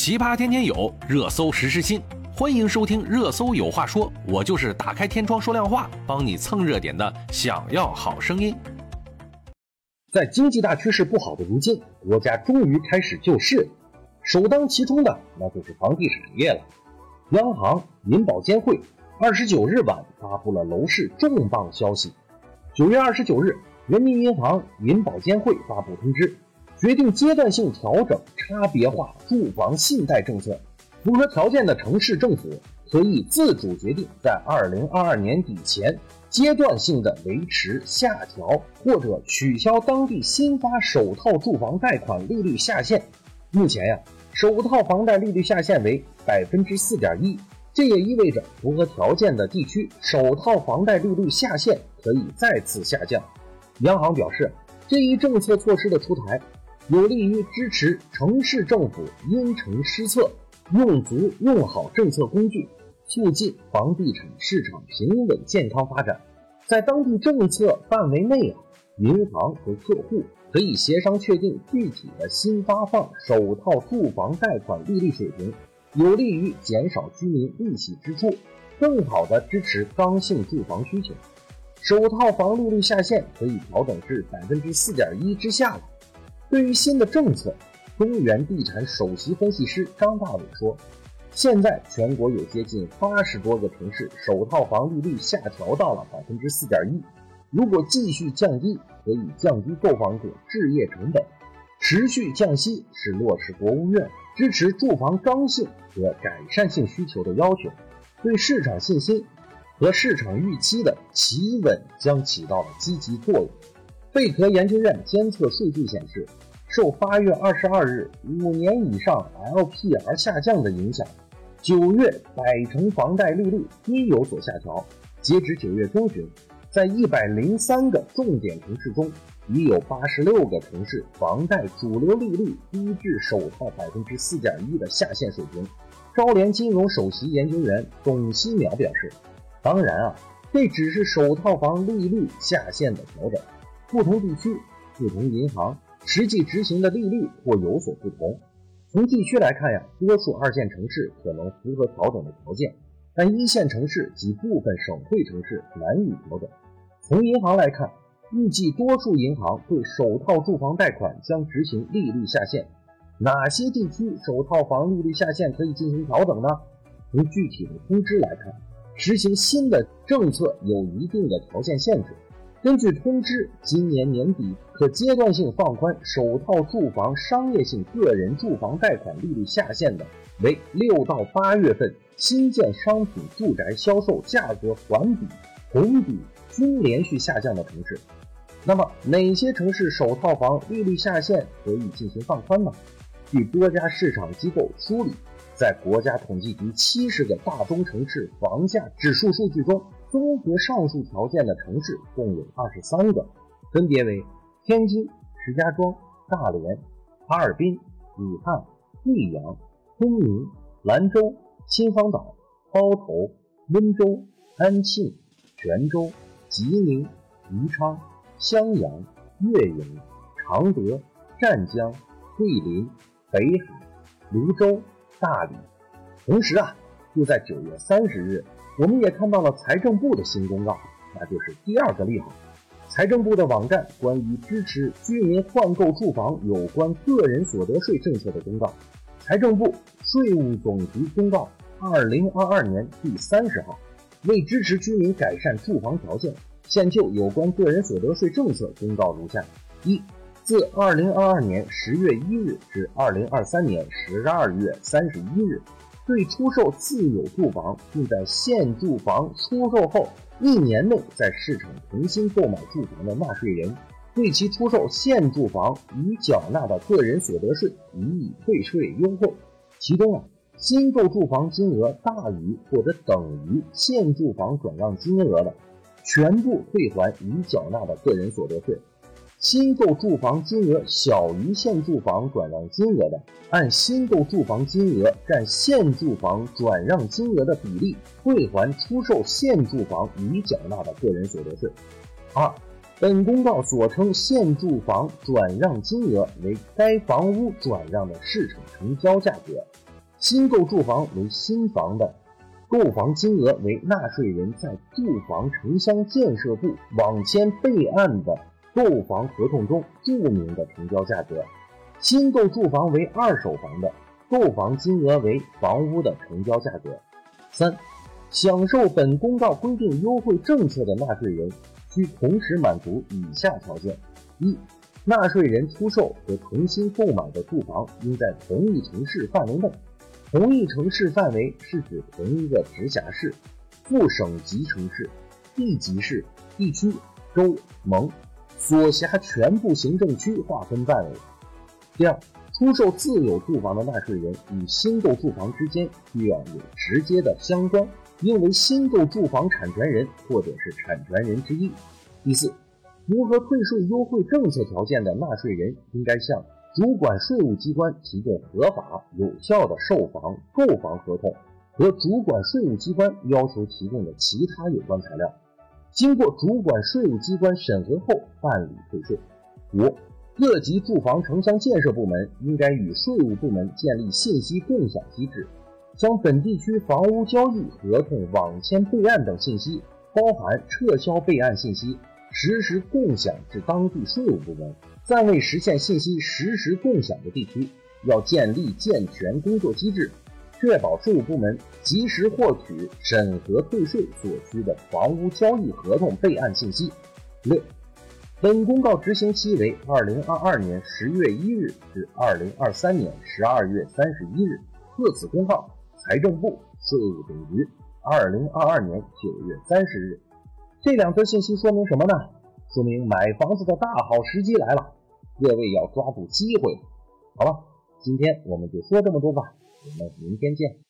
奇葩天天有，热搜实时新，欢迎收听《热搜有话说》，我就是打开天窗说亮话，帮你蹭热点的。想要好声音，在经济大趋势不好的如今，国家终于开始救市，首当其冲的那就是房地产业了。央行、银保监会二十九日晚发布了楼市重磅消息。九月二十九日，人民银行、银保监会发布通知。决定阶段性调整差别化住房信贷政策，符合条件的城市政府可以自主决定在二零二二年底前阶段性的维持、下调或者取消当地新发首套住房贷款利率下限。目前呀，首套房贷利率下限为百分之四点一，这也意味着符合条件的地区首套房贷利率下限可以再次下降。央行表示，这一政策措施的出台。有利于支持城市政府因城施策，用足用好政策工具，促进房地产市场平稳健康发展。在当地政策范围内啊，银行和客户可以协商确定具体的新发放首套住房贷款利率水平，有利于减少居民利息支出，更好地支持刚性住房需求。首套房利率下限可以调整至百分之四点一之下了。对于新的政策，中原地产首席分析师张大伟说：“现在全国有接近八十多个城市首套房利率下调到了百分之四点一，如果继续降低，可以降低购房者置业成本。持续降息是落实国务院支持住房刚性和改善性需求的要求，对市场信心和市场预期的企稳将起到了积极作用。”贝壳研究院监测数据显示，受八月二十二日五年以上 LPR 下降的影响，九月百城房贷利率均有所下调。截止九月中旬，在一百零三个重点城市中，已有八十六个城市房贷主流利率低至首套百分之四点一的下限水平。招联金融首席研究员董希淼表示：“当然啊，这只是首套房利率下限的调整。”不同地区、不同银行实际执行的利率或有所不同。从地区来看呀，多数二线城市可能符合调整的条件，但一线城市及部分省会城市难以调整。从银行来看，预计多数银行对首套住房贷款将执行利率下限。哪些地区首套房利率下限可以进行调整呢？从具体的通知来看，实行新的政策有一定的条件限制。根据通知，今年年底可阶段性放宽首套住房商业性个人住房贷款利率下限的，为六到八月份新建商品住宅销售价格环比、同比均连续下降的城市。那么，哪些城市首套房利率下限可以进行放宽呢？据多家市场机构梳理，在国家统计局七十个大中城市房价指数数据中。综合上述条件的城市共有二十三个，分别为天津、石家庄、大连、哈尔滨、武汉、贵阳、昆明、兰州、秦皇岛、包头、温州、安庆、泉州、吉林、宜昌、襄阳、岳阳、常德、湛江、桂林、北海、泸州、大理。同时啊，就在九月三十日。我们也看到了财政部的新公告，那就是第二个利好。财政部的网站关于支持居民换购住房有关个人所得税政策的公告，财政部税务总局公告二零二二年第三十号，为支持居民改善住房条件，现就有关个人所得税政策公告如下：一、自二零二二年十月一日至二零二三年十二月三十一日。对出售自有住房，并在现住房出售后一年内在市场重新购买住房的纳税人，对其出售现住房已缴纳的个人所得税予以退税优惠。其中啊，新购住房金额大于或者等于现住房转让金额的，全部退还已缴纳的个人所得税。新购住房金额小于现住房转让金额的，按新购住房金额占现住房转让金额的比例退还出售现住房已缴纳的个人所得税。二，本公告所称现住房转让金额为该房屋转让的市场成交价格，新购住房为新房的购房金额为纳税人在住房城乡建设部网签备案的购房合同中注明的成交价格。新购住房为二手房的购房金额为房屋的成交价格。三、享受本公告规定优惠政策的纳税人，需同时满足以下条件：一、纳税人出售和重新购买的住房应在同一城市范围内。同一城市范围是指同一个直辖市、副省级城市、地级市、地区、州、盟所辖全部行政区划分范围。第二，出售自有住房的纳税人与新购住房之间需要有直接的相关，应为新购住房产权人或者是产权人之一。第四，符合退税优惠政策条件的纳税人应该向主管税务机关提供合法有效的售房、购房合同和主管税务机关要求提供的其他有关材料，经过主管税务机关审核后办理退税。五、各级住房城乡建设部门应该与税务部门建立信息共享机制，将本地区房屋交易合同网签备案等信息，包含撤销备案信息，实时共享至当地税务部门。暂未实现信息实时共享的地区，要建立健全工作机制，确保税务部门及时获取审核退税所需的房屋交易合同备案信息。六，本公告执行期为二零二二年十月一日至二零二三年十二月三十一日。特此公告，财政部、税务总局，二零二二年九月三十日。这两则信息说明什么呢？说明买房子的大好时机来了。各位要抓住机会，好了，今天我们就说这么多吧，我们明天见。